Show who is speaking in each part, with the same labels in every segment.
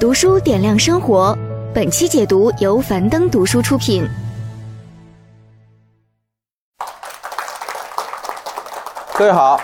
Speaker 1: 读书点亮生活。本期解读由樊登读书出品。
Speaker 2: 各位好，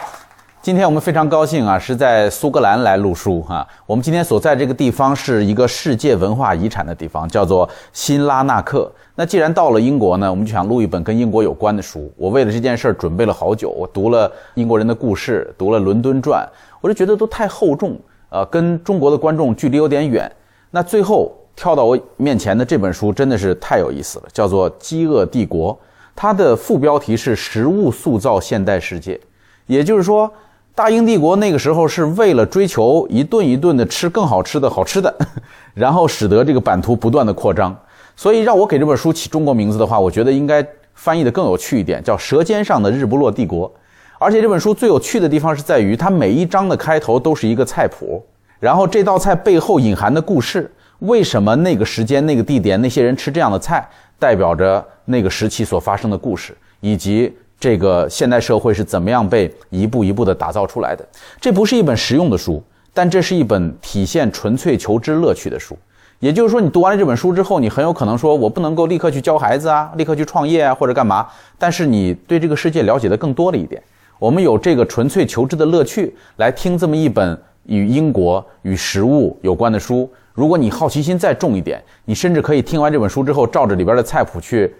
Speaker 2: 今天我们非常高兴啊，是在苏格兰来录书哈。我们今天所在这个地方是一个世界文化遗产的地方，叫做辛拉纳克。那既然到了英国呢，我们就想录一本跟英国有关的书。我为了这件事儿准备了好久，我读了英国人的故事，读了《伦敦传》，我就觉得都太厚重，呃，跟中国的观众距离有点远。那最后跳到我面前的这本书真的是太有意思了，叫做《饥饿帝国》，它的副标题是“食物塑造现代世界”。也就是说，大英帝国那个时候是为了追求一顿一顿的吃更好吃的好吃的，然后使得这个版图不断的扩张。所以让我给这本书起中国名字的话，我觉得应该翻译的更有趣一点，叫《舌尖上的日不落帝国》。而且这本书最有趣的地方是在于，它每一章的开头都是一个菜谱，然后这道菜背后隐含的故事，为什么那个时间、那个地点、那些人吃这样的菜，代表着那个时期所发生的故事，以及。这个现代社会是怎么样被一步一步的打造出来的？这不是一本实用的书，但这是一本体现纯粹求知乐趣的书。也就是说，你读完了这本书之后，你很有可能说，我不能够立刻去教孩子啊，立刻去创业啊，或者干嘛。但是你对这个世界了解的更多了一点。我们有这个纯粹求知的乐趣来听这么一本与英国与食物有关的书。如果你好奇心再重一点，你甚至可以听完这本书之后，照着里边的菜谱去。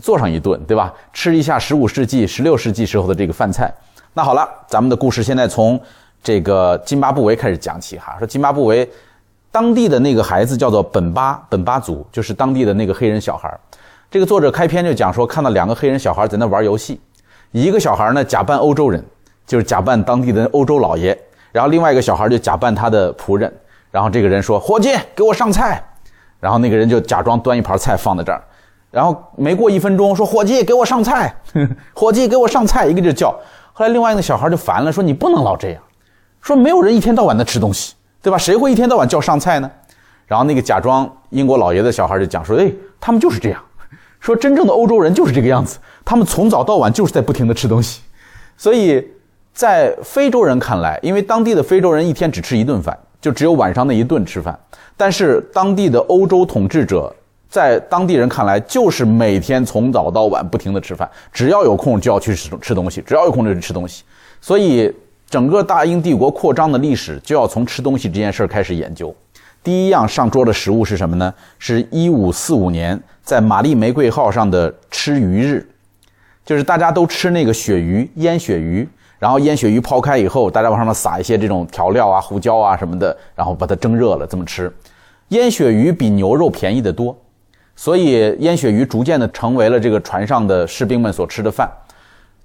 Speaker 2: 做上一顿，对吧？吃一下十五世纪、十六世纪时候的这个饭菜。那好了，咱们的故事现在从这个津巴布韦开始讲起哈。说津巴布韦当地的那个孩子叫做本巴本巴族，就是当地的那个黑人小孩。这个作者开篇就讲说，看到两个黑人小孩在那玩游戏，一个小孩呢假扮欧洲人，就是假扮当地的欧洲老爷，然后另外一个小孩就假扮他的仆人。然后这个人说：“伙计，给我上菜。”然后那个人就假装端一盘菜放在这儿。然后没过一分钟，说伙计给我上菜，伙计给我上菜，一个劲叫。后来另外一个小孩就烦了，说你不能老这样，说没有人一天到晚的吃东西，对吧？谁会一天到晚叫上菜呢？然后那个假装英国老爷的小孩就讲说，哎，他们就是这样，说真正的欧洲人就是这个样子，他们从早到晚就是在不停的吃东西。所以在非洲人看来，因为当地的非洲人一天只吃一顿饭，就只有晚上那一顿吃饭，但是当地的欧洲统治者。在当地人看来，就是每天从早到晚不停的吃饭，只要有空就要去吃吃东西，只要有空就去吃东西。所以，整个大英帝国扩张的历史就要从吃东西这件事儿开始研究。第一样上桌的食物是什么呢？是一五四五年在玛丽玫瑰号上的吃鱼日，就是大家都吃那个鳕鱼，腌鳕鱼，然后腌鳕鱼抛开以后，大家往上面撒一些这种调料啊、胡椒啊什么的，然后把它蒸热了这么吃。腌鳕鱼比牛肉便宜得多。所以腌鳕鱼逐渐的成为了这个船上的士兵们所吃的饭，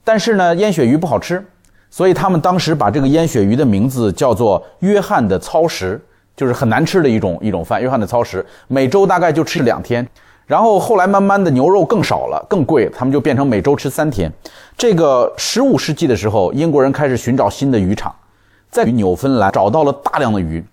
Speaker 2: 但是呢，腌鳕鱼不好吃，所以他们当时把这个腌鳕鱼的名字叫做“约翰的操食”，就是很难吃的一种一种饭。约翰的操食每周大概就吃两天，然后后来慢慢的牛肉更少了，更贵，他们就变成每周吃三天。这个十五世纪的时候，英国人开始寻找新的渔场，在纽芬兰找到了大量的鱼，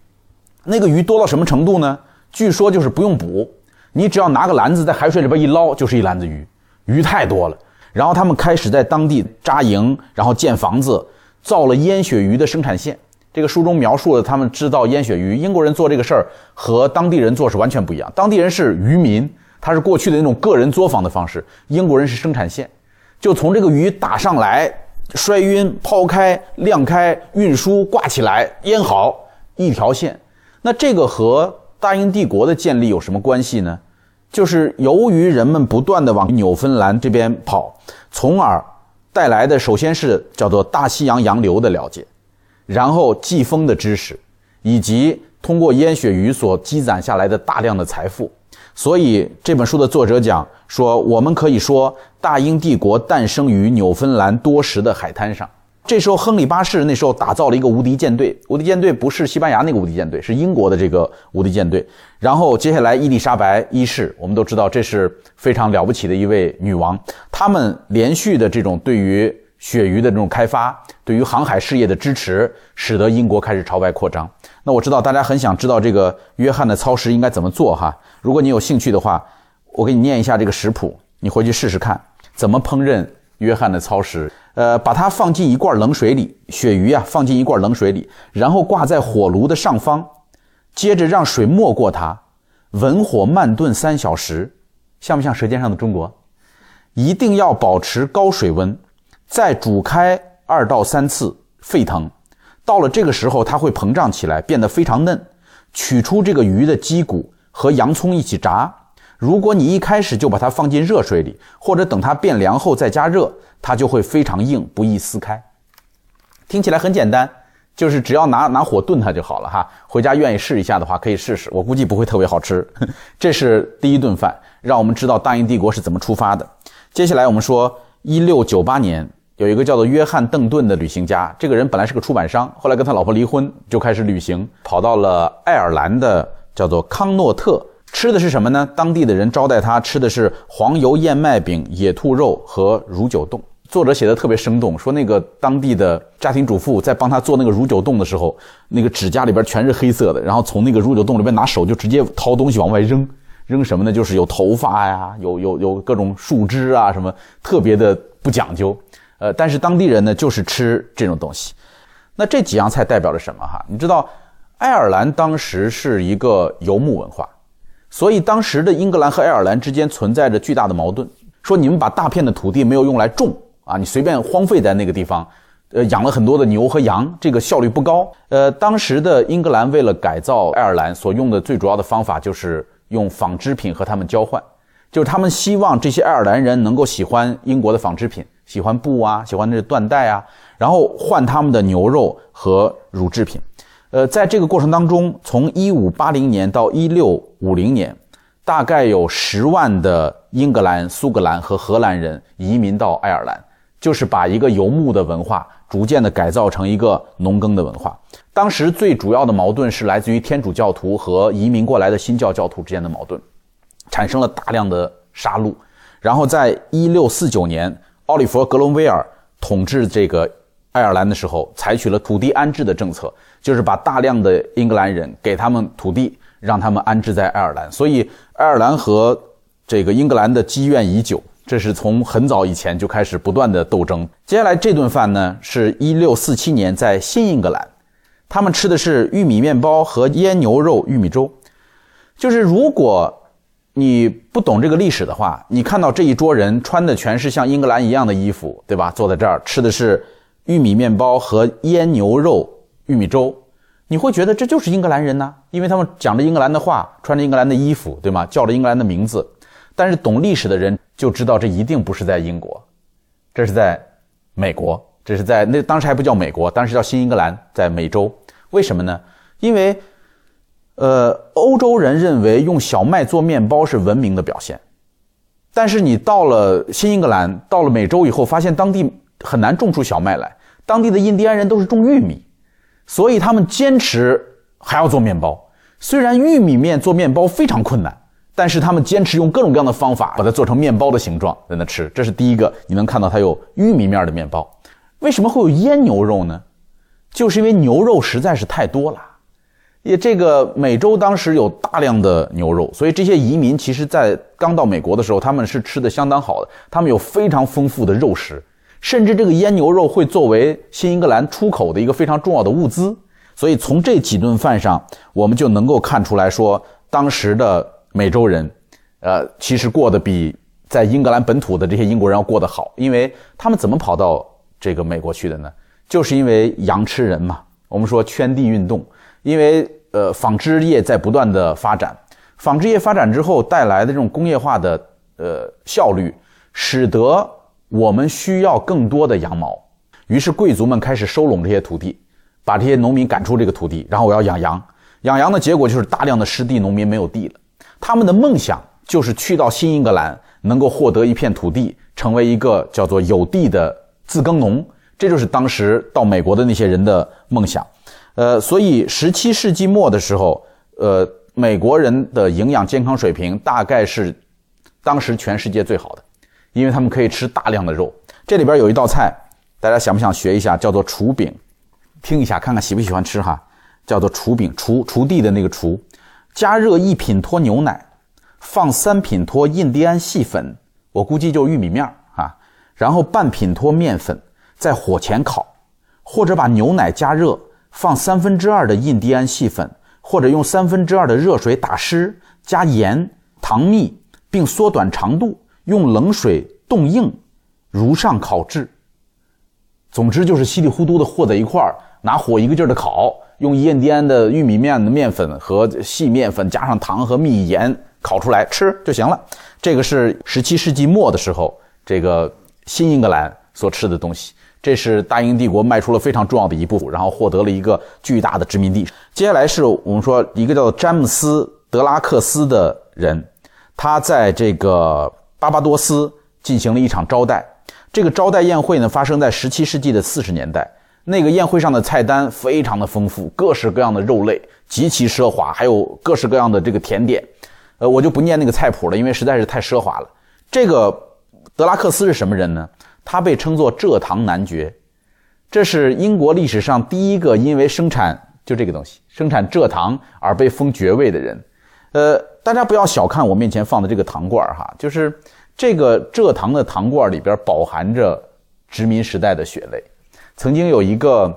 Speaker 2: 那个鱼多到什么程度呢？据说就是不用捕。你只要拿个篮子在海水里边一捞，就是一篮子鱼，鱼太多了。然后他们开始在当地扎营，然后建房子，造了腌鳕鱼的生产线。这个书中描述了他们制造腌鳕鱼。英国人做这个事儿和当地人做是完全不一样。当地人是渔民，他是过去的那种个人作坊的方式；英国人是生产线，就从这个鱼打上来，摔晕、抛开、晾开、运输、挂起来、腌好，一条线。那这个和大英帝国的建立有什么关系呢？就是由于人们不断的往纽芬兰这边跑，从而带来的首先是叫做大西洋洋流的了解，然后季风的知识，以及通过烟雪鱼所积攒下来的大量的财富。所以这本书的作者讲说，我们可以说大英帝国诞生于纽芬兰多石的海滩上。这时候，亨利八世那时候打造了一个无敌舰队。无敌舰队不是西班牙那个无敌舰队，是英国的这个无敌舰队。然后接下来，伊丽莎白一世，我们都知道这是非常了不起的一位女王。他们连续的这种对于鳕鱼的这种开发，对于航海事业的支持，使得英国开始朝外扩张。那我知道大家很想知道这个约翰的操食应该怎么做哈。如果你有兴趣的话，我给你念一下这个食谱，你回去试试看怎么烹饪约翰的操食。呃，把它放进一罐冷水里，鳕鱼啊放进一罐冷水里，然后挂在火炉的上方，接着让水没过它，文火慢炖三小时，像不像《舌尖上的中国》？一定要保持高水温，再煮开二到三次，沸腾。到了这个时候，它会膨胀起来，变得非常嫩。取出这个鱼的脊骨和洋葱一起炸。如果你一开始就把它放进热水里，或者等它变凉后再加热，它就会非常硬，不易撕开。听起来很简单。就是只要拿拿火炖它就好了哈。回家愿意试一下的话，可以试试。我估计不会特别好吃。这是第一顿饭，让我们知道大英帝国是怎么出发的。接下来我们说，一六九八年有一个叫做约翰邓顿的旅行家，这个人本来是个出版商，后来跟他老婆离婚，就开始旅行，跑到了爱尔兰的叫做康诺特，吃的是什么呢？当地的人招待他吃的是黄油燕麦饼、野兔肉和乳酒冻。作者写的特别生动，说那个当地的家庭主妇在帮他做那个乳酒冻的时候，那个指甲里边全是黑色的，然后从那个乳酒冻里边拿手就直接掏东西往外扔，扔什么呢？就是有头发呀，有有有各种树枝啊，什么特别的不讲究。呃，但是当地人呢就是吃这种东西。那这几样菜代表着什么？哈，你知道，爱尔兰当时是一个游牧文化，所以当时的英格兰和爱尔兰之间存在着巨大的矛盾，说你们把大片的土地没有用来种。啊，你随便荒废在那个地方，呃，养了很多的牛和羊，这个效率不高。呃，当时的英格兰为了改造爱尔兰，所用的最主要的方法就是用纺织品和他们交换，就是他们希望这些爱尔兰人能够喜欢英国的纺织品，喜欢布啊，喜欢那缎带啊，然后换他们的牛肉和乳制品。呃，在这个过程当中，从一五八零年到一六五零年。大概有十万的英格兰、苏格兰和荷兰人移民到爱尔兰。就是把一个游牧的文化逐渐的改造成一个农耕的文化。当时最主要的矛盾是来自于天主教徒和移民过来的新教教徒之间的矛盾，产生了大量的杀戮。然后在一六四九年，奥利弗·格伦威尔统治这个爱尔兰的时候，采取了土地安置的政策，就是把大量的英格兰人给他们土地，让他们安置在爱尔兰。所以，爱尔兰和这个英格兰的积怨已久。这是从很早以前就开始不断的斗争。接下来这顿饭呢，是一六四七年在新英格兰，他们吃的是玉米面包和腌牛肉玉米粥。就是如果你不懂这个历史的话，你看到这一桌人穿的全是像英格兰一样的衣服，对吧？坐在这儿吃的是玉米面包和腌牛肉玉米粥，你会觉得这就是英格兰人呢？因为他们讲着英格兰的话，穿着英格兰的衣服，对吗？叫着英格兰的名字。但是懂历史的人就知道，这一定不是在英国，这是在美国，这是在那当时还不叫美国，当时叫新英格兰，在美洲。为什么呢？因为，呃，欧洲人认为用小麦做面包是文明的表现，但是你到了新英格兰，到了美洲以后，发现当地很难种出小麦来，当地的印第安人都是种玉米，所以他们坚持还要做面包。虽然玉米面做面包非常困难。但是他们坚持用各种各样的方法把它做成面包的形状在那吃，这是第一个。你能看到它有玉米面的面包，为什么会有腌牛肉呢？就是因为牛肉实在是太多了，也这个美洲当时有大量的牛肉，所以这些移民其实在刚到美国的时候，他们是吃的相当好的，他们有非常丰富的肉食，甚至这个腌牛肉会作为新英格兰出口的一个非常重要的物资。所以从这几顿饭上，我们就能够看出来说当时的。美洲人，呃，其实过得比在英格兰本土的这些英国人要过得好，因为他们怎么跑到这个美国去的呢？就是因为羊吃人嘛。我们说圈地运动，因为呃纺织业在不断的发展，纺织业发展之后带来的这种工业化的呃效率，使得我们需要更多的羊毛，于是贵族们开始收拢这些土地，把这些农民赶出这个土地，然后我要养羊，养羊的结果就是大量的失地农民没有地了。他们的梦想就是去到新英格兰，能够获得一片土地，成为一个叫做有地的自耕农。这就是当时到美国的那些人的梦想。呃，所以十七世纪末的时候，呃，美国人的营养健康水平大概是当时全世界最好的，因为他们可以吃大量的肉。这里边有一道菜，大家想不想学一下？叫做厨饼，听一下看看喜不喜欢吃哈？叫做厨饼，锄锄地的那个锄。加热一品脱牛奶，放三品脱印第安细粉，我估计就是玉米面啊。然后半品脱面粉，在火前烤，或者把牛奶加热，放三分之二的印第安细粉，或者用三分之二的热水打湿，加盐、糖蜜，并缩短长度，用冷水冻硬，如上烤制。总之就是稀里糊涂的和在一块儿，拿火一个劲儿的烤，用印第安的玉米面的面粉和细面粉加上糖和蜜盐烤出来吃就行了。这个是十七世纪末的时候，这个新英格兰所吃的东西。这是大英帝国迈出了非常重要的一步，然后获得了一个巨大的殖民地。接下来是我们说一个叫做詹姆斯·德拉克斯的人，他在这个巴巴多斯进行了一场招待。这个招待宴会呢，发生在十七世纪的四十年代。那个宴会上的菜单非常的丰富，各式各样的肉类，极其奢华，还有各式各样的这个甜点。呃，我就不念那个菜谱了，因为实在是太奢华了。这个德拉克斯是什么人呢？他被称作蔗糖男爵，这是英国历史上第一个因为生产就这个东西生产蔗糖而被封爵位的人。呃，大家不要小看我面前放的这个糖罐哈，就是这个蔗糖的糖罐里边饱含着殖民时代的血泪。曾经有一个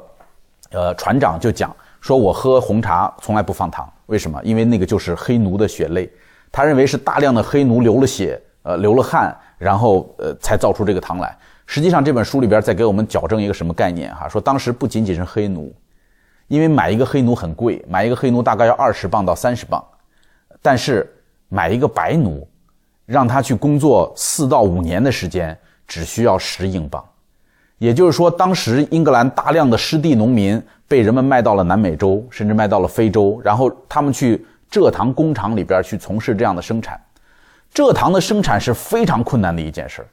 Speaker 2: 呃船长就讲说，我喝红茶从来不放糖，为什么？因为那个就是黑奴的血泪，他认为是大量的黑奴流了血，呃，流了汗，然后呃才造出这个糖来。实际上，这本书里边在给我们矫正一个什么概念？哈，说当时不仅仅是黑奴，因为买一个黑奴很贵，买一个黑奴大概要二十磅到三十磅，但是买一个白奴，让他去工作四到五年的时间，只需要十英镑。也就是说，当时英格兰大量的湿地农民被人们卖到了南美洲，甚至卖到了非洲，然后他们去蔗糖工厂里边去从事这样的生产。蔗糖的生产是非常困难的一件事儿。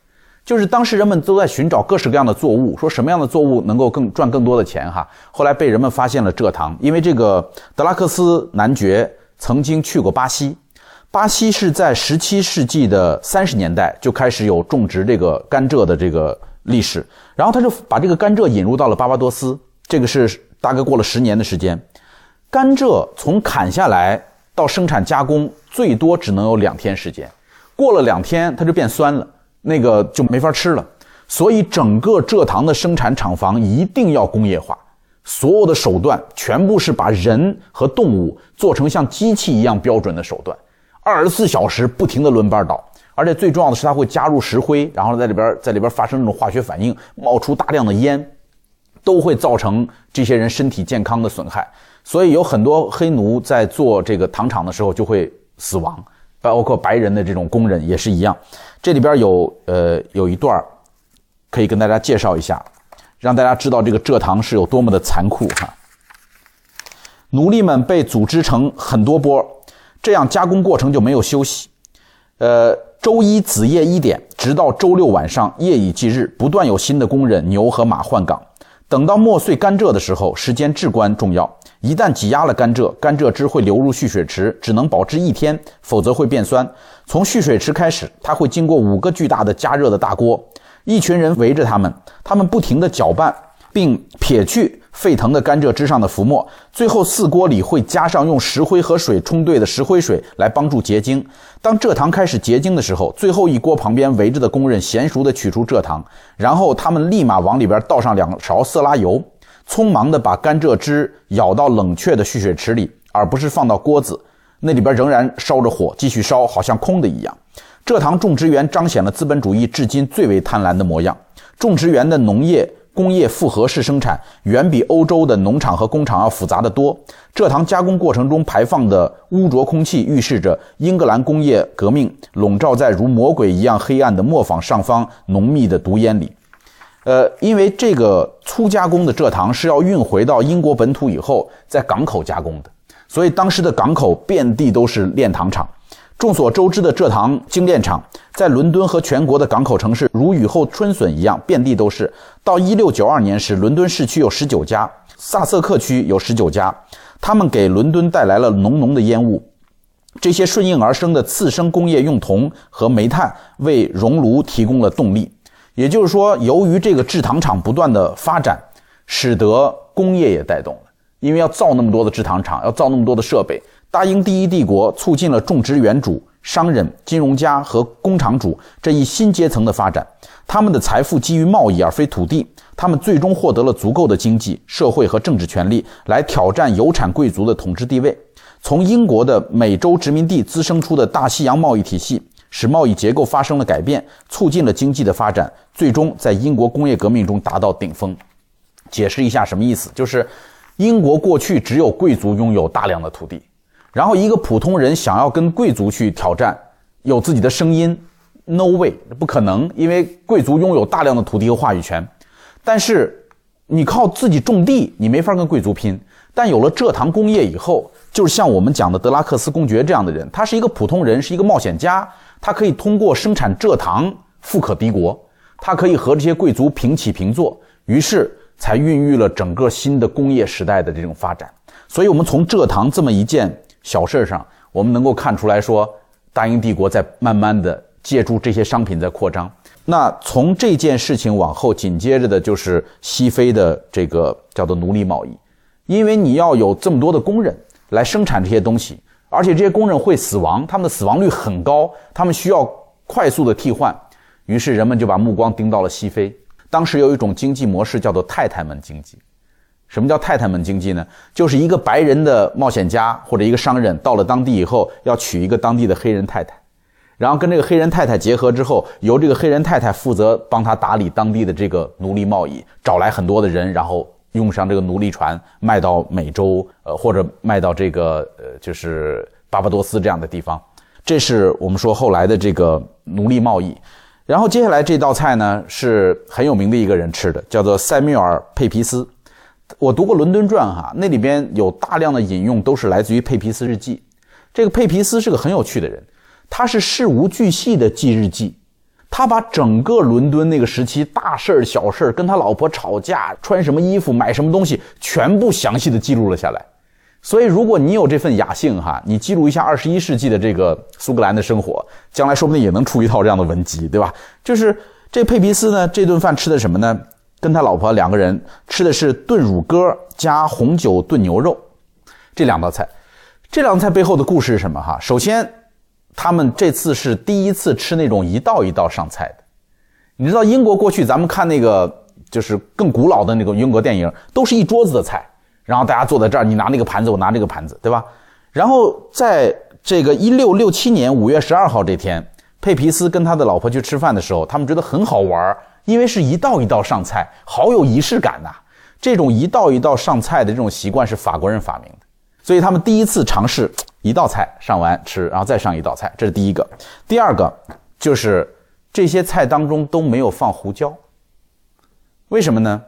Speaker 2: 就是当时人们都在寻找各式各样的作物，说什么样的作物能够更赚更多的钱哈。后来被人们发现了蔗糖，因为这个德拉克斯男爵曾经去过巴西，巴西是在十七世纪的三十年代就开始有种植这个甘蔗的这个历史，然后他就把这个甘蔗引入到了巴巴多斯，这个是大概过了十年的时间，甘蔗从砍下来到生产加工最多只能有两天时间，过了两天它就变酸了。那个就没法吃了，所以整个蔗糖的生产厂房一定要工业化，所有的手段全部是把人和动物做成像机器一样标准的手段，二十四小时不停的轮班倒，而且最重要的是它会加入石灰，然后在里边在里边发生那种化学反应，冒出大量的烟，都会造成这些人身体健康的损害，所以有很多黑奴在做这个糖厂的时候就会死亡。包括白人的这种工人也是一样，这里边有呃有一段可以跟大家介绍一下，让大家知道这个蔗糖是有多么的残酷哈。奴隶们被组织成很多波，这样加工过程就没有休息。呃，周一子夜一点，直到周六晚上夜以继日，不断有新的工人、牛和马换岗。等到磨碎甘蔗的时候，时间至关重要。一旦挤压了甘蔗，甘蔗汁会流入蓄水池，只能保质一天，否则会变酸。从蓄水池开始，它会经过五个巨大的加热的大锅，一群人围着他们，他们不停地搅拌，并撇去沸腾的甘蔗汁上的浮沫。最后，四锅里会加上用石灰和水冲兑的石灰水来帮助结晶。当蔗糖开始结晶的时候，最后一锅旁边围着的工人娴熟地取出蔗糖，然后他们立马往里边倒上两勺色拉油。匆忙地把甘蔗汁舀到冷却的蓄水池里，而不是放到锅子，那里边仍然烧着火，继续烧，好像空的一样。蔗糖种植园彰显了资本主义至今最为贪婪的模样。种植园的农业工业复合式生产远比欧洲的农场和工厂要复杂的多。蔗糖加工过程中排放的污浊空气，预示着英格兰工业革命笼罩在如魔鬼一样黑暗的磨坊上方浓密的毒烟里。呃，因为这个粗加工的蔗糖是要运回到英国本土以后，在港口加工的，所以当时的港口遍地都是炼糖厂。众所周知的蔗糖精炼厂，在伦敦和全国的港口城市如雨后春笋一样，遍地都是。到一六九二年时，伦敦市区有十九家，萨瑟克区有十九家，他们给伦敦带来了浓浓的烟雾。这些顺应而生的次生工业用铜和煤炭为熔炉提供了动力。也就是说，由于这个制糖厂不断的发展，使得工业也带动了。因为要造那么多的制糖厂，要造那么多的设备，大英第一帝国促进了种植园主、商人、金融家和工厂主这一新阶层的发展。他们的财富基于贸易而非土地，他们最终获得了足够的经济、社会和政治权利来挑战有产贵族的统治地位。从英国的美洲殖民地滋生出的大西洋贸易体系，使贸易结构发生了改变，促进了经济的发展，最终在英国工业革命中达到顶峰。解释一下什么意思？就是英国过去只有贵族拥有大量的土地，然后一个普通人想要跟贵族去挑战，有自己的声音，no way，不可能，因为贵族拥有大量的土地和话语权。但是你靠自己种地，你没法跟贵族拼。但有了蔗糖工业以后，就是像我们讲的德拉克斯公爵这样的人，他是一个普通人，是一个冒险家，他可以通过生产蔗糖富可敌国，他可以和这些贵族平起平坐，于是才孕育了整个新的工业时代的这种发展。所以，我们从蔗糖这么一件小事上，我们能够看出来说，大英帝国在慢慢的借助这些商品在扩张。那从这件事情往后，紧接着的就是西非的这个叫做奴隶贸易。因为你要有这么多的工人来生产这些东西，而且这些工人会死亡，他们的死亡率很高，他们需要快速的替换，于是人们就把目光盯到了西非。当时有一种经济模式叫做太太们经济。什么叫太太们经济呢？就是一个白人的冒险家或者一个商人到了当地以后，要娶一个当地的黑人太太，然后跟这个黑人太太结合之后，由这个黑人太太负责帮他打理当地的这个奴隶贸易，找来很多的人，然后。用上这个奴隶船卖到美洲，呃，或者卖到这个呃，就是巴巴多斯这样的地方，这是我们说后来的这个奴隶贸易。然后接下来这道菜呢是很有名的一个人吃的，叫做塞缪尔·佩皮斯。我读过《伦敦传》哈，那里边有大量的引用都是来自于佩皮斯日记。这个佩皮斯是个很有趣的人，他是事无巨细的记日记。他把整个伦敦那个时期大事儿、小事儿，跟他老婆吵架、穿什么衣服、买什么东西，全部详细的记录了下来。所以，如果你有这份雅兴哈，你记录一下二十一世纪的这个苏格兰的生活，将来说不定也能出一套这样的文集，对吧？就是这佩皮斯呢，这顿饭吃的什么呢？跟他老婆两个人吃的是炖乳鸽加红酒炖牛肉这两道菜。这两道菜背后的故事是什么？哈，首先。他们这次是第一次吃那种一道一道上菜的，你知道英国过去咱们看那个就是更古老的那个英国电影，都是一桌子的菜，然后大家坐在这儿，你拿那个盘子，我拿这个盘子，对吧？然后在这个一六六七年五月十二号这天，佩皮斯跟他的老婆去吃饭的时候，他们觉得很好玩，因为是一道一道上菜，好有仪式感呐。这种一道一道上菜的这种习惯是法国人发明的，所以他们第一次尝试。一道菜上完吃，然后再上一道菜，这是第一个。第二个就是这些菜当中都没有放胡椒，为什么呢？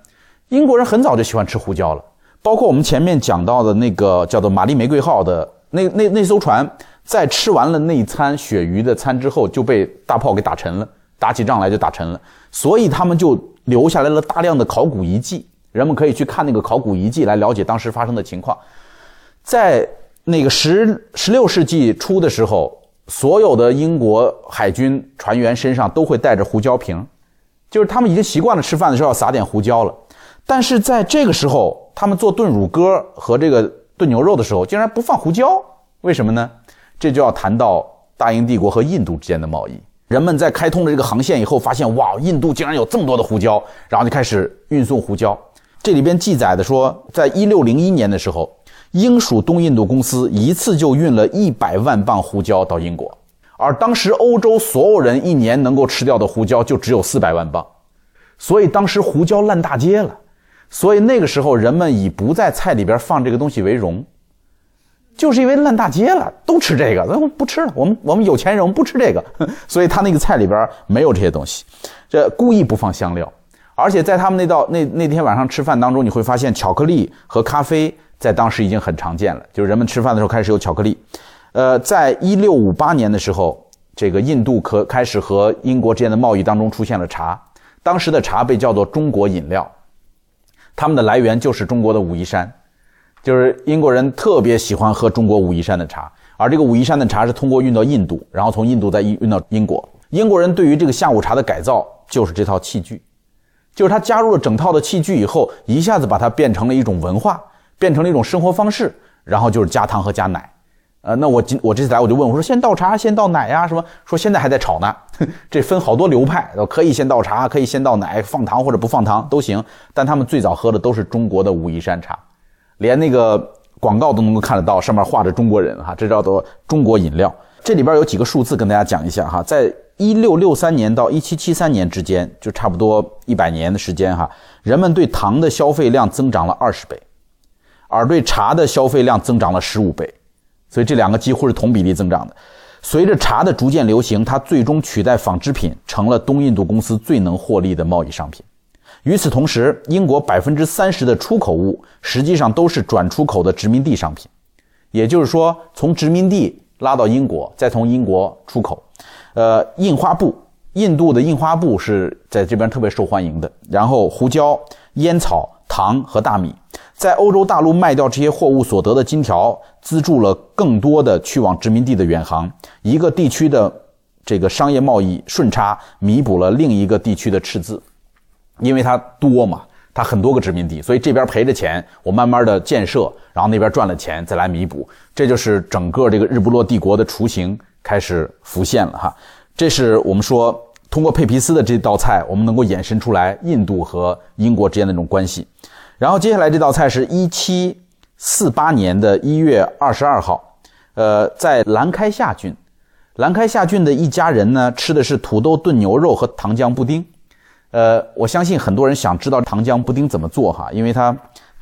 Speaker 2: 英国人很早就喜欢吃胡椒了，包括我们前面讲到的那个叫做“玛丽玫瑰号”的那那那艘船，在吃完了那一餐鳕鱼的餐之后，就被大炮给打沉了，打起仗来就打沉了，所以他们就留下来了大量的考古遗迹，人们可以去看那个考古遗迹来了解当时发生的情况，在。那个十十六世纪初的时候，所有的英国海军船员身上都会带着胡椒瓶，就是他们已经习惯了吃饭的时候要撒点胡椒了。但是在这个时候，他们做炖乳鸽和这个炖牛肉的时候，竟然不放胡椒，为什么呢？这就要谈到大英帝国和印度之间的贸易。人们在开通了这个航线以后，发现哇，印度竟然有这么多的胡椒，然后就开始运送胡椒。这里边记载的说，在一六零一年的时候。英属东印度公司一次就运了一百万磅胡椒到英国，而当时欧洲所有人一年能够吃掉的胡椒就只有四百万磅，所以当时胡椒烂大街了。所以那个时候人们以不在菜里边放这个东西为荣，就是因为烂大街了，都吃这个，咱们不吃了。我们我们有钱人，我们不吃这个，所以他那个菜里边没有这些东西，这故意不放香料。而且在他们那道那那天晚上吃饭当中，你会发现巧克力和咖啡。在当时已经很常见了，就是人们吃饭的时候开始有巧克力。呃，在一六五八年的时候，这个印度可开始和英国之间的贸易当中出现了茶，当时的茶被叫做中国饮料，他们的来源就是中国的武夷山，就是英国人特别喜欢喝中国武夷山的茶，而这个武夷山的茶是通过运到印度，然后从印度再运运到英国。英国人对于这个下午茶的改造就是这套器具，就是他加入了整套的器具以后，一下子把它变成了一种文化。变成了一种生活方式，然后就是加糖和加奶，呃，那我今我这次来我就问我说先倒茶先倒奶呀什么？说现在还在炒呢，这分好多流派，可以先倒茶，可以先倒奶，放糖或者不放糖都行。但他们最早喝的都是中国的武夷山茶，连那个广告都能够看得到，上面画着中国人哈，这叫做中国饮料。这里边有几个数字跟大家讲一下哈，在一六六三年到一七七三年之间，就差不多一百年的时间哈，人们对糖的消费量增长了二十倍，而对茶的消费量增长了十五倍，所以这两个几乎是同比例增长的。随着茶的逐渐流行，它最终取代纺织品，成了东印度公司最能获利的贸易商品。与此同时，英国百分之三十的出口物实际上都是转出口的殖民地商品，也就是说，从殖民地拉到英国，再从英国出口。呃，印花布，印度的印花布是在这边特别受欢迎的。然后，胡椒、烟草、糖和大米，在欧洲大陆卖掉这些货物所得的金条，资助了更多的去往殖民地的远航。一个地区的这个商业贸易顺差，弥补了另一个地区的赤字。因为它多嘛，它很多个殖民地，所以这边赔着钱，我慢慢的建设，然后那边赚了钱再来弥补，这就是整个这个日不落帝国的雏形开始浮现了哈。这是我们说通过佩皮斯的这道菜，我们能够衍生出来印度和英国之间的这种关系。然后接下来这道菜是一七四八年的一月二十二号，呃，在兰开夏郡，兰开夏郡的一家人呢吃的是土豆炖牛肉和糖浆布丁。呃，我相信很多人想知道糖浆布丁怎么做哈，因为它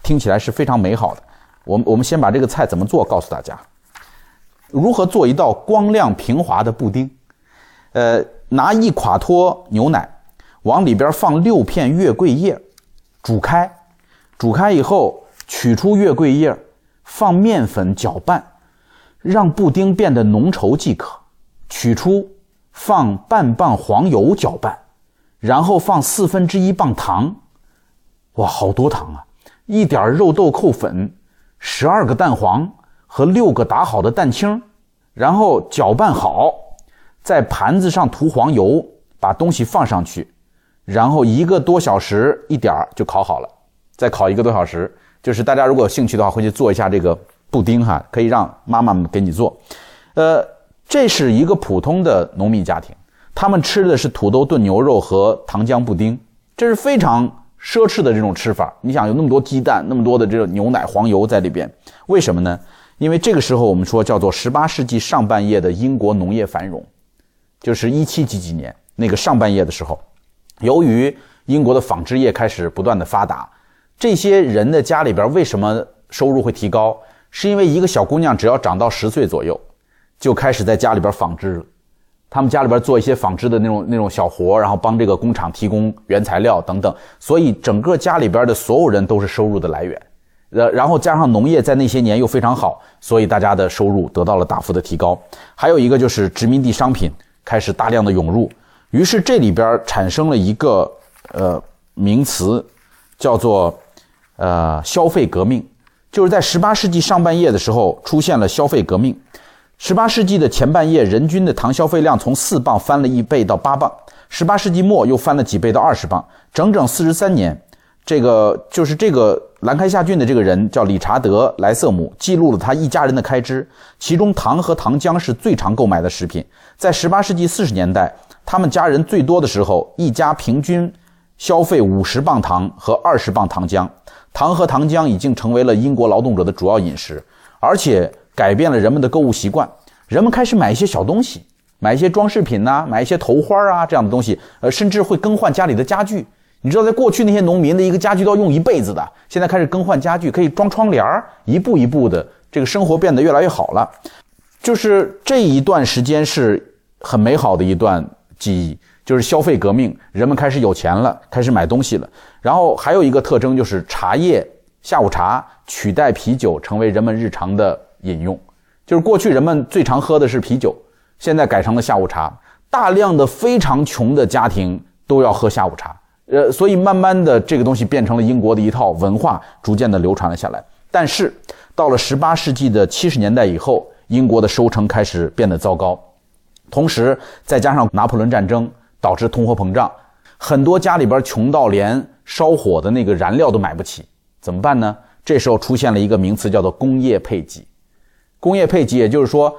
Speaker 2: 听起来是非常美好的。我们我们先把这个菜怎么做告诉大家，如何做一道光亮平滑的布丁。呃，拿一垮脱牛奶，往里边放六片月桂叶，煮开，煮开以后取出月桂叶，放面粉搅拌，让布丁变得浓稠即可。取出，放半磅黄油搅拌。然后放四分之一磅糖，哇，好多糖啊！一点肉豆蔻粉，十二个蛋黄和六个打好的蛋清，然后搅拌好，在盘子上涂黄油，把东西放上去，然后一个多小时一点就烤好了。再烤一个多小时，就是大家如果有兴趣的话，回去做一下这个布丁哈，可以让妈妈们给你做。呃，这是一个普通的农民家庭。他们吃的是土豆炖牛肉和糖浆布丁，这是非常奢侈的这种吃法。你想有那么多鸡蛋，那么多的这个牛奶、黄油在里边，为什么呢？因为这个时候我们说叫做十八世纪上半叶的英国农业繁荣，就是一七几几年那个上半叶的时候，由于英国的纺织业开始不断的发达，这些人的家里边为什么收入会提高？是因为一个小姑娘只要长到十岁左右，就开始在家里边纺织了。他们家里边做一些纺织的那种那种小活，然后帮这个工厂提供原材料等等，所以整个家里边的所有人都是收入的来源。呃，然后加上农业在那些年又非常好，所以大家的收入得到了大幅的提高。还有一个就是殖民地商品开始大量的涌入，于是这里边产生了一个呃名词，叫做呃消费革命，就是在十八世纪上半叶的时候出现了消费革命。十八世纪的前半叶，人均的糖消费量从四磅翻了一倍到八磅。十八世纪末又翻了几倍到二十磅，整整四十三年。这个就是这个兰开夏郡的这个人叫理查德·莱瑟姆，记录了他一家人的开支，其中糖和糖浆是最常购买的食品。在十八世纪四十年代，他们家人最多的时候，一家平均消费五十磅糖和二十磅糖浆。糖和糖浆已经成为了英国劳动者的主要饮食，而且。改变了人们的购物习惯，人们开始买一些小东西，买一些装饰品呐，买一些头花啊这样的东西，呃，甚至会更换家里的家具。你知道，在过去那些农民的一个家具都要用一辈子的，现在开始更换家具，可以装窗帘儿，一步一步的，这个生活变得越来越好了。就是这一段时间是很美好的一段记忆，就是消费革命，人们开始有钱了，开始买东西了。然后还有一个特征就是茶叶，下午茶取代啤酒，成为人们日常的。饮用，就是过去人们最常喝的是啤酒，现在改成了下午茶。大量的非常穷的家庭都要喝下午茶，呃，所以慢慢的这个东西变成了英国的一套文化，逐渐的流传了下来。但是到了十八世纪的七十年代以后，英国的收成开始变得糟糕，同时再加上拿破仑战争导致通货膨胀，很多家里边穷到连烧火的那个燃料都买不起，怎么办呢？这时候出现了一个名词，叫做工业配给。工业配给，也就是说，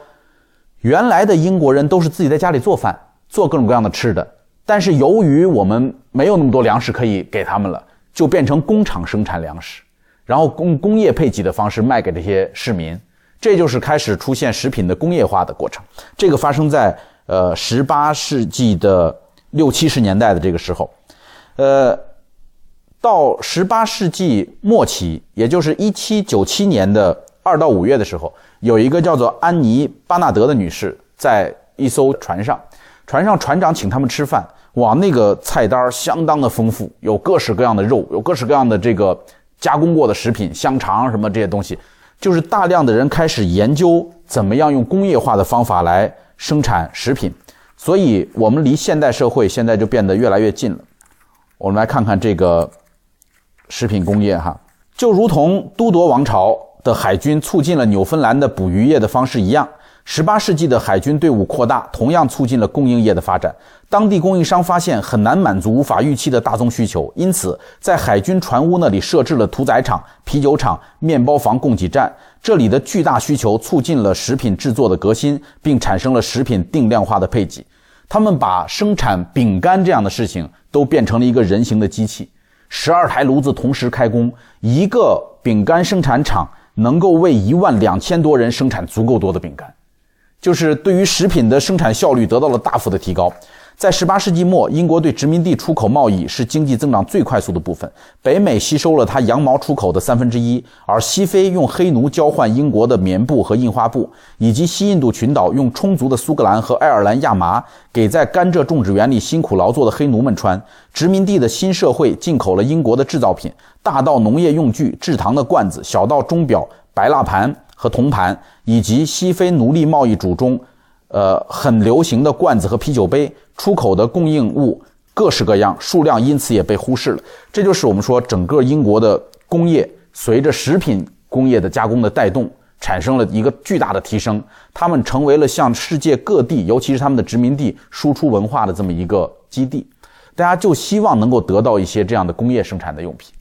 Speaker 2: 原来的英国人都是自己在家里做饭，做各种各样的吃的。但是由于我们没有那么多粮食可以给他们了，就变成工厂生产粮食。然后工工业配给的方式卖给这些市民，这就是开始出现食品的工业化的过程。这个发生在呃十八世纪的六七十年代的这个时候，呃，到十八世纪末期，也就是一七九七年的二到五月的时候，有一个叫做安妮·巴纳德的女士在一艘船上，船上船长请他们吃饭，哇，那个菜单相当的丰富，有各式各样的肉，有各式各样的这个。加工过的食品、香肠什么这些东西，就是大量的人开始研究怎么样用工业化的方法来生产食品，所以我们离现代社会现在就变得越来越近了。我们来看看这个食品工业哈，就如同都铎王朝的海军促进了纽芬兰的捕鱼业的方式一样。十八世纪的海军队伍扩大，同样促进了供应业的发展。当地供应商发现很难满足无法预期的大宗需求，因此在海军船坞那里设置了屠宰场、啤酒厂、面包房供给站。这里的巨大需求促进了食品制作的革新，并产生了食品定量化的配给。他们把生产饼干这样的事情都变成了一个人形的机器。十二台炉子同时开工，一个饼干生产厂能够为一万两千多人生产足够多的饼干。就是对于食品的生产效率得到了大幅的提高。在18世纪末，英国对殖民地出口贸易是经济增长最快速的部分。北美吸收了它羊毛出口的三分之一，而西非用黑奴交换英国的棉布和印花布，以及西印度群岛用充足的苏格兰和爱尔兰亚麻给在甘蔗种植园里辛苦劳作的黑奴们穿。殖民地的新社会进口了英国的制造品，大到农业用具、制糖的罐子，小到钟表、白蜡盘。和铜盘，以及西非奴隶贸易主中，呃，很流行的罐子和啤酒杯，出口的供应物各式各样，数量因此也被忽视了。这就是我们说整个英国的工业随着食品工业的加工的带动，产生了一个巨大的提升。他们成为了向世界各地，尤其是他们的殖民地输出文化的这么一个基地。大家就希望能够得到一些这样的工业生产的用品，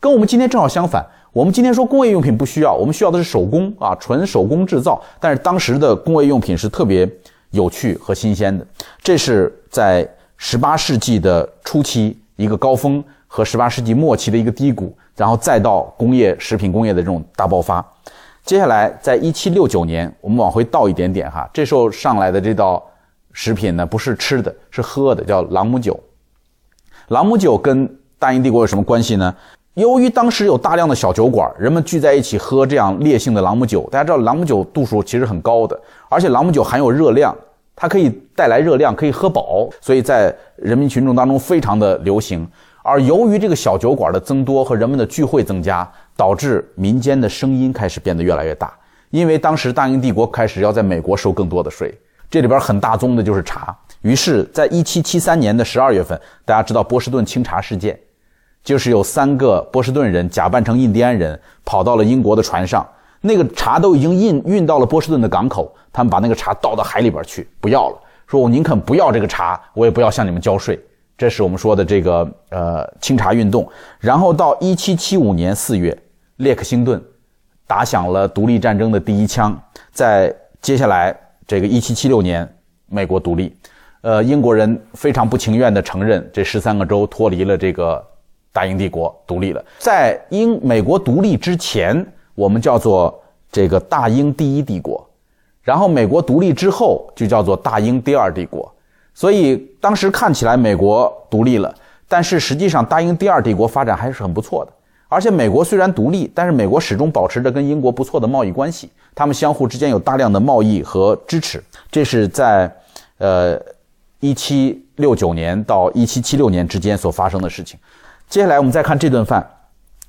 Speaker 2: 跟我们今天正好相反。我们今天说工业用品不需要，我们需要的是手工啊，纯手工制造。但是当时的工业用品是特别有趣和新鲜的。这是在十八世纪的初期一个高峰和十八世纪末期的一个低谷，然后再到工业食品工业的这种大爆发。接下来，在一七六九年，我们往回倒一点点哈，这时候上来的这道食品呢，不是吃的，是喝的，叫朗姆酒。朗姆酒跟大英帝国有什么关系呢？由于当时有大量的小酒馆，人们聚在一起喝这样烈性的朗姆酒。大家知道，朗姆酒度数其实很高的，而且朗姆酒含有热量，它可以带来热量，可以喝饱，所以在人民群众当中非常的流行。而由于这个小酒馆的增多和人们的聚会增加，导致民间的声音开始变得越来越大。因为当时大英帝国开始要在美国收更多的税，这里边很大宗的就是茶。于是，在一七七三年的十二月份，大家知道波士顿清茶事件。就是有三个波士顿人假扮成印第安人，跑到了英国的船上，那个茶都已经运运到了波士顿的港口，他们把那个茶倒到海里边去，不要了，说我宁肯不要这个茶，我也不要向你们交税。这是我们说的这个呃清茶运动。然后到一七七五年四月，列克星顿打响了独立战争的第一枪。在接下来这个一七七六年，美国独立，呃，英国人非常不情愿地承认这十三个州脱离了这个。大英帝国独立了，在英美国独立之前，我们叫做这个大英第一帝国，然后美国独立之后就叫做大英第二帝国。所以当时看起来美国独立了，但是实际上大英第二帝国发展还是很不错的。而且美国虽然独立，但是美国始终保持着跟英国不错的贸易关系，他们相互之间有大量的贸易和支持。这是在呃一七六九年到一七七六年之间所发生的事情。接下来我们再看这顿饭，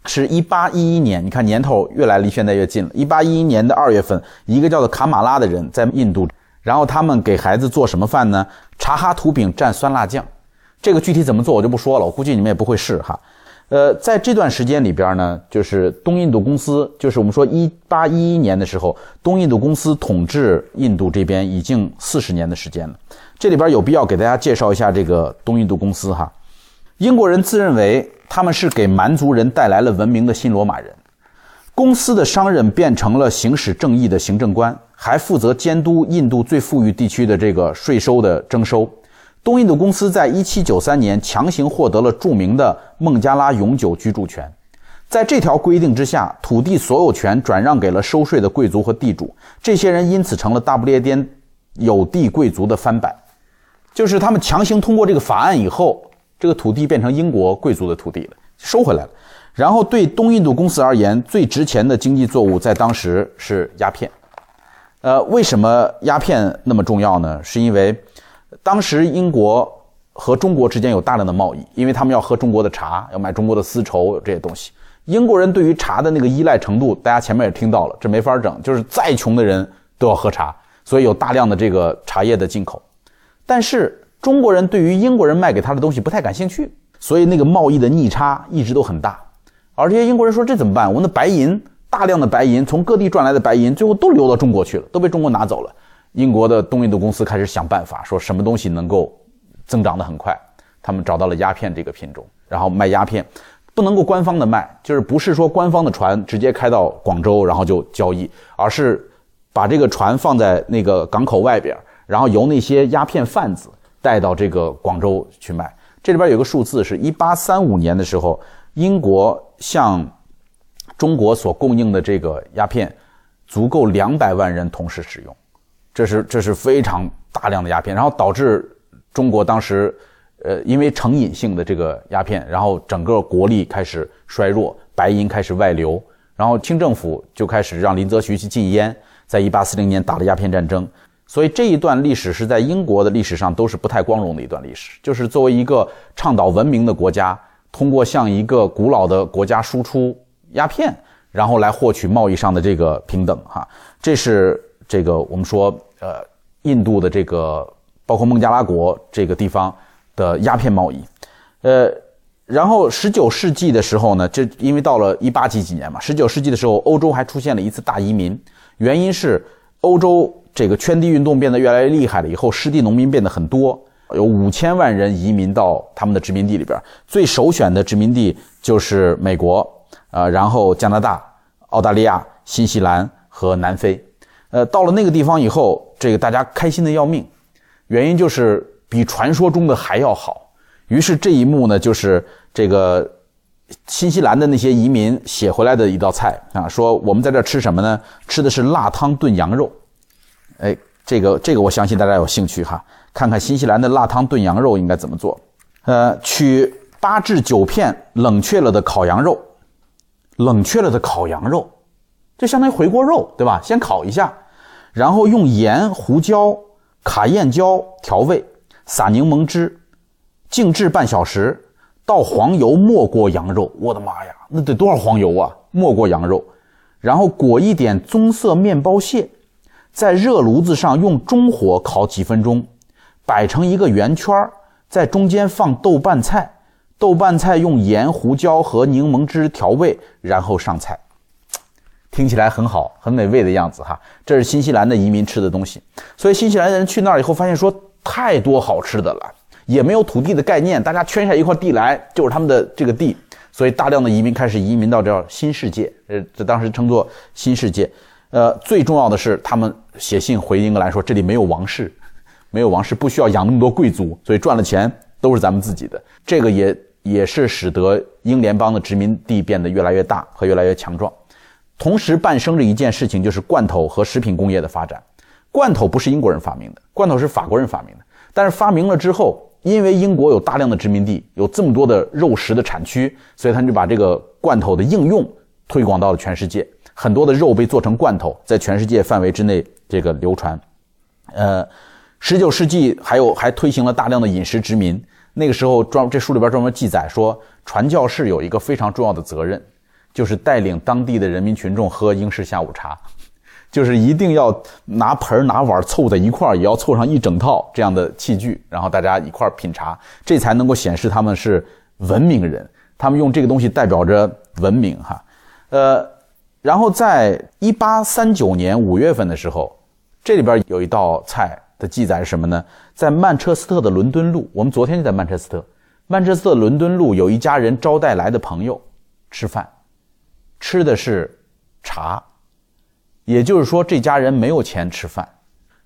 Speaker 2: 是一八一一年，你看年头越来离现在越近了。一八一一年的二月份，一个叫做卡马拉的人在印度，然后他们给孩子做什么饭呢？查哈图饼蘸酸辣酱。这个具体怎么做我就不说了，我估计你们也不会试哈。呃，在这段时间里边呢，就是东印度公司，就是我们说一八一一年的时候，东印度公司统治印度这边已经四十年的时间了。这里边有必要给大家介绍一下这个东印度公司哈。英国人自认为他们是给蛮族人带来了文明的新罗马人。公司的商人变成了行使正义的行政官，还负责监督印度最富裕地区的这个税收的征收。东印度公司在1793年强行获得了著名的孟加拉永久居住权。在这条规定之下，土地所有权转让给了收税的贵族和地主，这些人因此成了大不列颠有地贵族的翻版，就是他们强行通过这个法案以后，这个土地变成英国贵族的土地了，收回来了。然后对东印度公司而言，最值钱的经济作物在当时是鸦片。呃，为什么鸦片那么重要呢？是因为当时英国和中国之间有大量的贸易，因为他们要喝中国的茶，要买中国的丝绸这些东西。英国人对于茶的那个依赖程度，大家前面也听到了，这没法整，就是再穷的人都要喝茶，所以有大量的这个茶叶的进口。但是中国人对于英国人卖给他的东西不太感兴趣，所以那个贸易的逆差一直都很大。而这些英国人说这怎么办？我们的白银，大量的白银从各地赚来的白银，最后都流到中国去了，都被中国拿走了。英国的东印度公司开始想办法，说什么东西能够增长得很快，他们找到了鸦片这个品种，然后卖鸦片。不能够官方的卖，就是不是说官方的船直接开到广州，然后就交易，而是把这个船放在那个港口外边，然后由那些鸦片贩子带到这个广州去卖。这里边有个数字，是一八三五年的时候，英国向中国所供应的这个鸦片，足够两百万人同时使用，这是这是非常大量的鸦片，然后导致中国当时。呃，因为成瘾性的这个鸦片，然后整个国力开始衰弱，白银开始外流，然后清政府就开始让林则徐去禁烟，在一八四零年打了鸦片战争，所以这一段历史是在英国的历史上都是不太光荣的一段历史。就是作为一个倡导文明的国家，通过向一个古老的国家输出鸦片，然后来获取贸易上的这个平等，哈，这是这个我们说，呃，印度的这个包括孟加拉国这个地方。的鸦片贸易，呃，然后十九世纪的时候呢，这因为到了一八几几年嘛，十九世纪的时候，欧洲还出现了一次大移民，原因是欧洲这个圈地运动变得越来越厉害了，以后失地农民变得很多，有五千万人移民到他们的殖民地里边，最首选的殖民地就是美国，呃，然后加拿大、澳大利亚、新西兰和南非，呃，到了那个地方以后，这个大家开心的要命，原因就是。比传说中的还要好，于是这一幕呢，就是这个新西兰的那些移民写回来的一道菜啊，说我们在这吃什么呢？吃的是辣汤炖羊肉。哎，这个这个我相信大家有兴趣哈，看看新西兰的辣汤炖羊肉应该怎么做。呃，取八至九片冷却了的烤羊肉，冷却了的烤羊肉，就相当于回锅肉，对吧？先烤一下，然后用盐、胡椒、卡宴椒调味。撒柠檬汁，静置半小时，倒黄油没过羊肉。我的妈呀，那得多少黄油啊！没过羊肉，然后裹一点棕色面包屑，在热炉子上用中火烤几分钟，摆成一个圆圈儿在中间放豆瓣菜，豆瓣菜用盐、胡椒和柠檬汁调味，然后上菜。听起来很好，很美味的样子哈。这是新西兰的移民吃的东西，所以新西兰人去那儿以后发现说。太多好吃的了，也没有土地的概念，大家圈下一块地来就是他们的这个地，所以大量的移民开始移民到这新世界，呃，这当时称作新世界。呃，最重要的是他们写信回英格兰说这里没有王室，没有王室不需要养那么多贵族，所以赚了钱都是咱们自己的。这个也也是使得英联邦的殖民地变得越来越大和越来越强壮。同时伴生着一件事情，就是罐头和食品工业的发展。罐头不是英国人发明的，罐头是法国人发明的。但是发明了之后，因为英国有大量的殖民地，有这么多的肉食的产区，所以他们就把这个罐头的应用推广到了全世界。很多的肉被做成罐头，在全世界范围之内这个流传。呃，十九世纪还有还推行了大量的饮食殖民。那个时候专这书里边专门记载说，传教士有一个非常重要的责任，就是带领当地的人民群众喝英式下午茶。就是一定要拿盆拿碗凑在一块儿，也要凑上一整套这样的器具，然后大家一块儿品茶，这才能够显示他们是文明人。他们用这个东西代表着文明，哈。呃，然后在一八三九年五月份的时候，这里边有一道菜的记载是什么呢？在曼彻斯特的伦敦路，我们昨天就在曼彻斯特，曼彻斯特伦敦路有一家人招待来的朋友吃饭，吃的是茶。也就是说，这家人没有钱吃饭，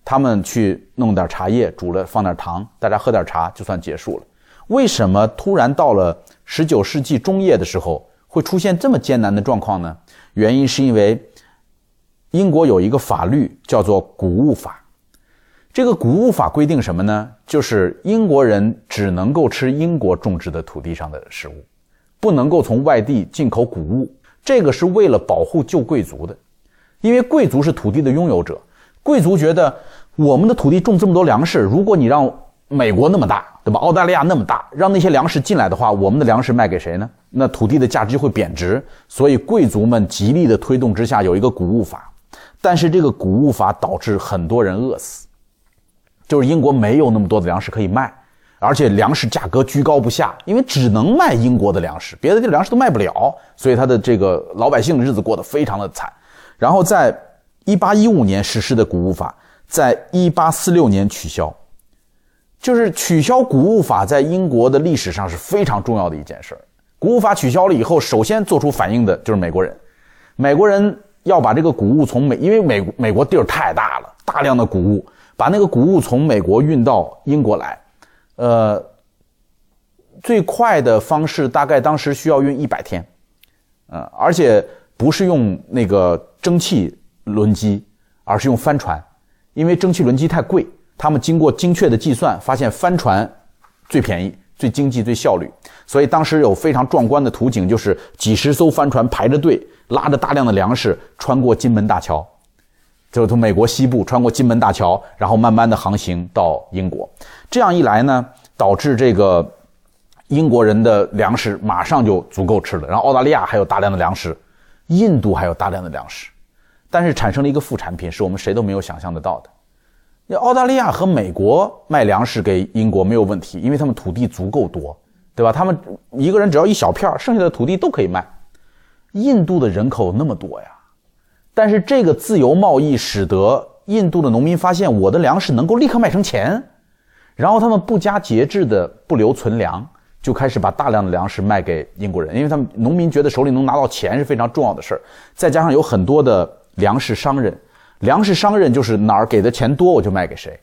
Speaker 2: 他们去弄点茶叶，煮了放点糖，大家喝点茶就算结束了。为什么突然到了十九世纪中叶的时候，会出现这么艰难的状况呢？原因是因为英国有一个法律叫做谷物法。这个谷物法规定什么呢？就是英国人只能够吃英国种植的土地上的食物，不能够从外地进口谷物。这个是为了保护旧贵族的，因为贵族是土地的拥有者，贵族觉得我们的土地种这么多粮食，如果你让美国那么大，对吧？澳大利亚那么大，让那些粮食进来的话，我们的粮食卖给谁呢？那土地的价值就会贬值。所以贵族们极力的推动之下，有一个谷物法，但是这个谷物法导致很多人饿死。就是英国没有那么多的粮食可以卖，而且粮食价格居高不下，因为只能卖英国的粮食，别的地粮食都卖不了，所以他的这个老百姓的日子过得非常的惨。然后在1815年实施的谷物法，在1846年取消，就是取消谷物法在英国的历史上是非常重要的一件事儿。谷物法取消了以后，首先做出反应的就是美国人，美国人要把这个谷物从美，因为美美国地儿太大了，大量的谷物。把那个谷物从美国运到英国来，呃，最快的方式大概当时需要运一百天，呃，而且不是用那个蒸汽轮机，而是用帆船，因为蒸汽轮机太贵，他们经过精确的计算，发现帆船最便宜、最经济、最效率，所以当时有非常壮观的图景，就是几十艘帆船排着队，拉着大量的粮食穿过金门大桥。就从美国西部穿过金门大桥，然后慢慢的航行到英国。这样一来呢，导致这个英国人的粮食马上就足够吃了。然后澳大利亚还有大量的粮食，印度还有大量的粮食，但是产生了一个副产品，是我们谁都没有想象得到的。澳大利亚和美国卖粮食给英国没有问题，因为他们土地足够多，对吧？他们一个人只要一小片剩下的土地都可以卖。印度的人口那么多呀。但是这个自由贸易使得印度的农民发现，我的粮食能够立刻卖成钱，然后他们不加节制的不留存粮，就开始把大量的粮食卖给英国人，因为他们农民觉得手里能拿到钱是非常重要的事儿。再加上有很多的粮食商人，粮食商人就是哪儿给的钱多我就卖给谁。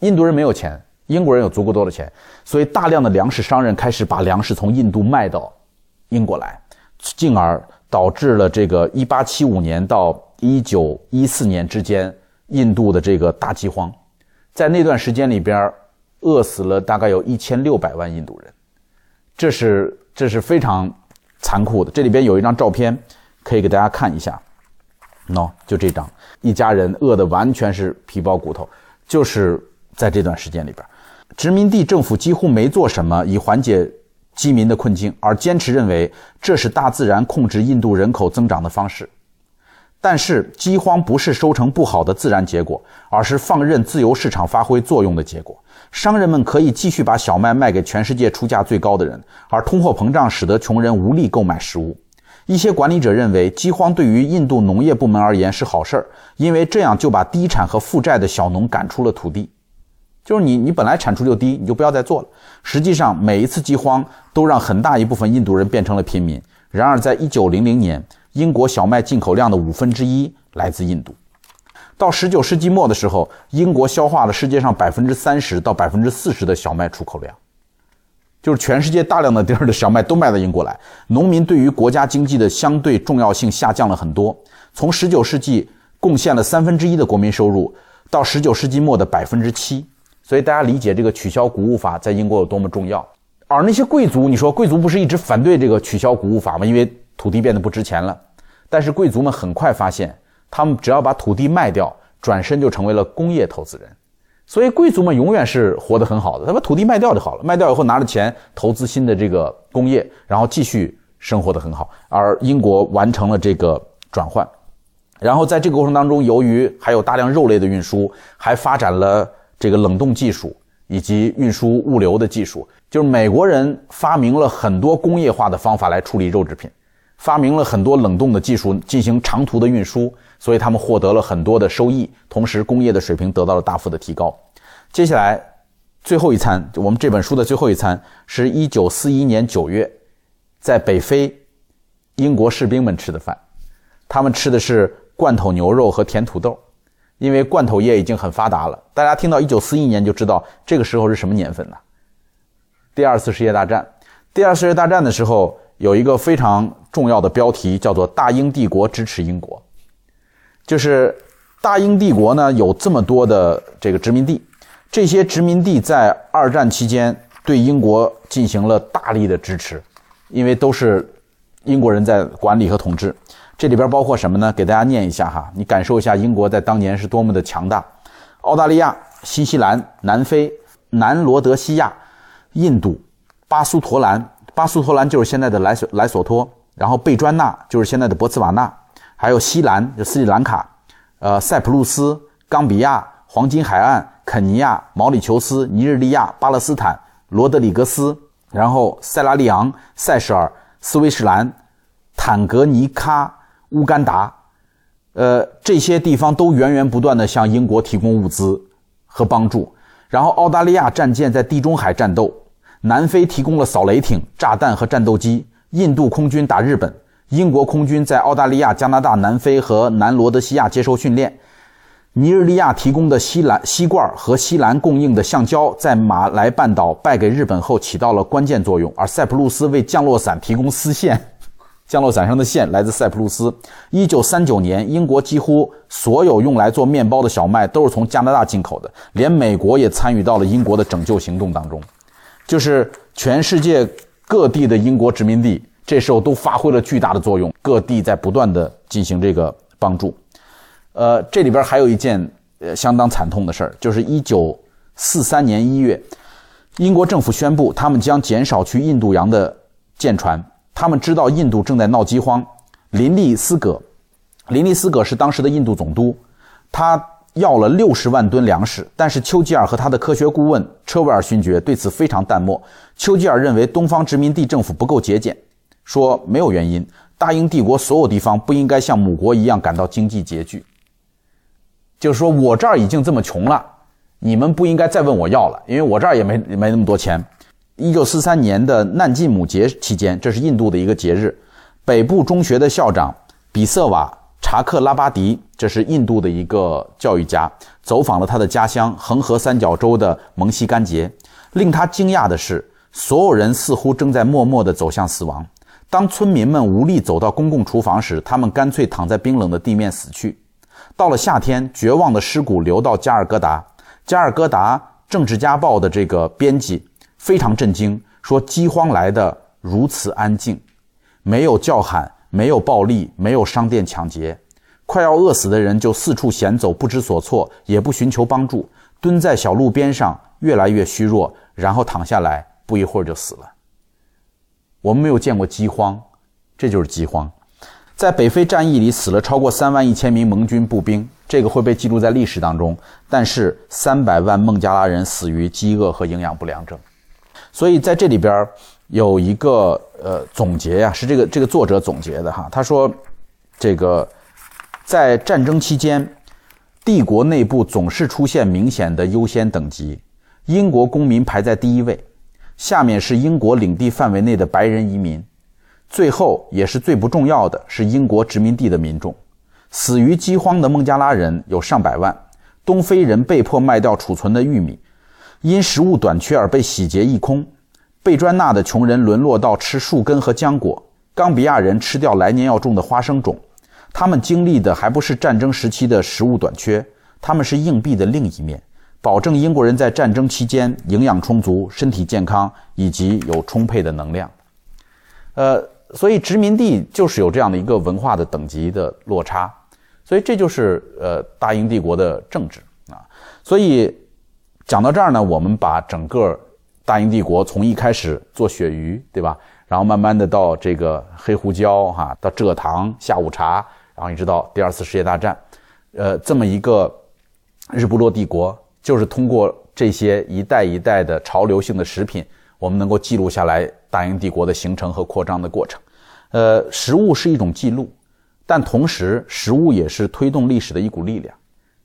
Speaker 2: 印度人没有钱，英国人有足够多的钱，所以大量的粮食商人开始把粮食从印度卖到英国来，进而。导致了这个一八七五年到一九一四年之间，印度的这个大饥荒，在那段时间里边，饿死了大概有一千六百万印度人，这是这是非常残酷的。这里边有一张照片，可以给大家看一下喏，就这张，一家人饿的完全是皮包骨头，就是在这段时间里边，殖民地政府几乎没做什么以缓解。饥民的困境，而坚持认为这是大自然控制印度人口增长的方式。但是，饥荒不是收成不好的自然结果，而是放任自由市场发挥作用的结果。商人们可以继续把小麦卖给全世界出价最高的人，而通货膨胀使得穷人无力购买食物。一些管理者认为，饥荒对于印度农业部门而言是好事儿，因为这样就把低产和负债的小农赶出了土地。就是你，你本来产出就低，你就不要再做了。实际上，每一次饥荒都让很大一部分印度人变成了贫民。然而，在一九零零年，英国小麦进口量的五分之一来自印度。到十九世纪末的时候，英国消化了世界上百分之三十到百分之四十的小麦出口量，就是全世界大量的地儿的小麦都卖到英国来。农民对于国家经济的相对重要性下降了很多，从十九世纪贡献了三分之一的国民收入，到十九世纪末的百分之七。所以大家理解这个取消谷物法在英国有多么重要，而那些贵族，你说贵族不是一直反对这个取消谷物法吗？因为土地变得不值钱了。但是贵族们很快发现，他们只要把土地卖掉，转身就成为了工业投资人。所以贵族们永远是活得很好的，他把土地卖掉就好了，卖掉以后拿着钱投资新的这个工业，然后继续生活得很好。而英国完成了这个转换，然后在这个过程当中，由于还有大量肉类的运输，还发展了。这个冷冻技术以及运输物流的技术，就是美国人发明了很多工业化的方法来处理肉制品，发明了很多冷冻的技术进行长途的运输，所以他们获得了很多的收益，同时工业的水平得到了大幅的提高。接下来，最后一餐，我们这本书的最后一餐是一九四一年九月，在北非，英国士兵们吃的饭，他们吃的是罐头牛肉和甜土豆。因为罐头业已经很发达了，大家听到一九四一年就知道这个时候是什么年份了？第二次世界大战。第二次世界大战的时候，有一个非常重要的标题，叫做“大英帝国支持英国”，就是大英帝国呢有这么多的这个殖民地，这些殖民地在二战期间对英国进行了大力的支持，因为都是英国人在管理和统治。这里边包括什么呢？给大家念一下哈，你感受一下英国在当年是多么的强大。澳大利亚、新西兰、南非、南罗德西亚、印度、巴苏陀兰。巴苏托兰就是现在的莱索莱索托，然后贝专纳就是现在的博茨瓦纳，还有西兰就斯里兰卡，呃，塞浦路斯、冈比亚、黄金海岸、肯尼亚、毛里求斯、尼日利亚、巴勒斯坦、罗德里格斯，然后塞拉利昂、塞舌尔、斯威士兰、坦格尼卡、乌干达，呃，这些地方都源源不断的向英国提供物资和帮助，然后澳大利亚战舰在地中海战斗。南非提供了扫雷艇、炸弹和战斗机，印度空军打日本，英国空军在澳大利亚、加拿大、南非和南罗德西亚接受训练。尼日利亚提供的锡兰锡罐和锡兰供应的橡胶，在马来半岛败给日本后起到了关键作用。而塞浦路斯为降落伞提供丝线，降落伞上的线来自塞浦路斯。一九三九年，英国几乎所有用来做面包的小麦都是从加拿大进口的，连美国也参与到了英国的拯救行动当中。就是全世界各地的英国殖民地，这时候都发挥了巨大的作用，各地在不断的进行这个帮助。呃，这里边还有一件呃相当惨痛的事儿，就是一九四三年一月，英国政府宣布他们将减少去印度洋的舰船。他们知道印度正在闹饥荒。林利斯葛，林利斯葛是当时的印度总督，他。要了六十万吨粮食，但是丘吉尔和他的科学顾问车维尔勋爵对此非常淡漠。丘吉尔认为东方殖民地政府不够节俭，说没有原因，大英帝国所有地方不应该像母国一样感到经济拮据。就是说我这儿已经这么穷了，你们不应该再问我要了，因为我这儿也没没那么多钱。一九四三年的难禁母节期间，这是印度的一个节日，北部中学的校长比瑟瓦。查克拉巴迪，这是印度的一个教育家，走访了他的家乡恒河三角洲的蒙西干杰。令他惊讶的是，所有人似乎正在默默地走向死亡。当村民们无力走到公共厨房时，他们干脆躺在冰冷的地面死去。到了夏天，绝望的尸骨流到加尔各答。加尔各答政治家报的这个编辑非常震惊，说：“饥荒来的如此安静，没有叫喊。”没有暴力，没有商店抢劫，快要饿死的人就四处闲走，不知所措，也不寻求帮助，蹲在小路边上，越来越虚弱，然后躺下来，不一会儿就死了。我们没有见过饥荒，这就是饥荒。在北非战役里死了超过三万一千名盟军步兵，这个会被记录在历史当中。但是三百万孟加拉人死于饥饿和营养不良症，所以在这里边有一个呃总结呀，是这个这个作者总结的哈。他说，这个在战争期间，帝国内部总是出现明显的优先等级，英国公民排在第一位，下面是英国领地范围内的白人移民，最后也是最不重要的是英国殖民地的民众。死于饥荒的孟加拉人有上百万，东非人被迫卖掉储存的玉米，因食物短缺而被洗劫一空。贝专纳的穷人沦落到吃树根和浆果，冈比亚人吃掉来年要种的花生种。他们经历的还不是战争时期的食物短缺，他们是硬币的另一面，保证英国人在战争期间营养充足、身体健康以及有充沛的能量。呃，所以殖民地就是有这样的一个文化的等级的落差，所以这就是呃大英帝国的政治啊。所以讲到这儿呢，我们把整个。大英帝国从一开始做鳕鱼，对吧？然后慢慢的到这个黑胡椒，哈，到蔗糖、下午茶，然后一直到第二次世界大战，呃，这么一个日不落帝国，就是通过这些一代一代的潮流性的食品，我们能够记录下来大英帝国的形成和扩张的过程。呃，食物是一种记录，但同时食物也是推动历史的一股力量，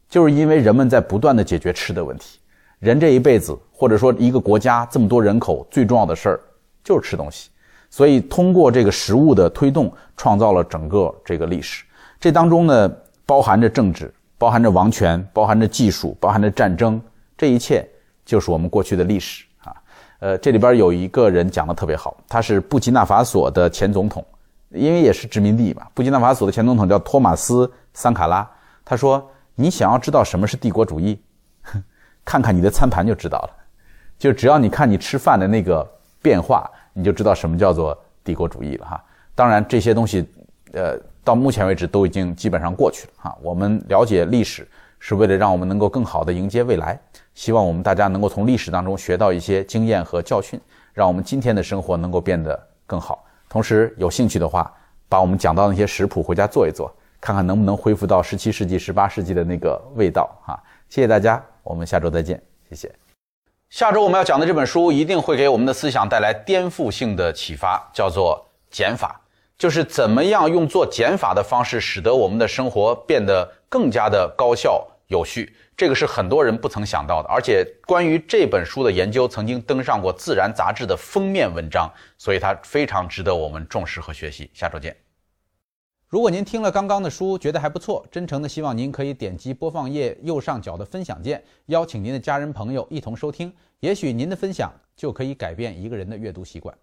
Speaker 2: 就是因为人们在不断的解决吃的问题。人这一辈子，或者说一个国家这么多人口，最重要的事儿就是吃东西。所以通过这个食物的推动，创造了整个这个历史。这当中呢，包含着政治，包含着王权，包含着技术，包含着战争，这一切就是我们过去的历史啊。呃，这里边有一个人讲的特别好，他是布基纳法索的前总统，因为也是殖民地嘛。布基纳法索的前总统叫托马斯·桑卡拉，他说：“你想要知道什么是帝国主义，看看你的餐盘就知道了。就只要你看你吃饭的那个变化，你就知道什么叫做帝国主义了哈。当然这些东西，呃，到目前为止都已经基本上过去了哈。我们了解历史。”是为了让我们能够更好的迎接未来，希望我们大家能够从历史当中学到一些经验和教训，让我们今天的生活能够变得更好。同时，有兴趣的话，把我们讲到那些食谱回家做一做，看看能不能恢复到十七世纪、十八世纪的那个味道哈。谢谢大家，我们下周再见，谢谢。下周我们要讲的这本书一定会给我们的思想带来颠覆性的启发，叫做减法，就是怎么样用做减法的方式，使得我们的生活变得更加的高效。有序，这个是很多人不曾想到的。而且，关于这本书的研究曾经登上过《自然》杂志的封面文章，所以它非常值得我们重视和学习。下周见。如果您听了刚刚的书觉得还不错，真诚的希望您可以点击播放页右上角的分享键，邀请您的家人朋友一同收听。也许您的分享就可以改变一个人的阅读习惯。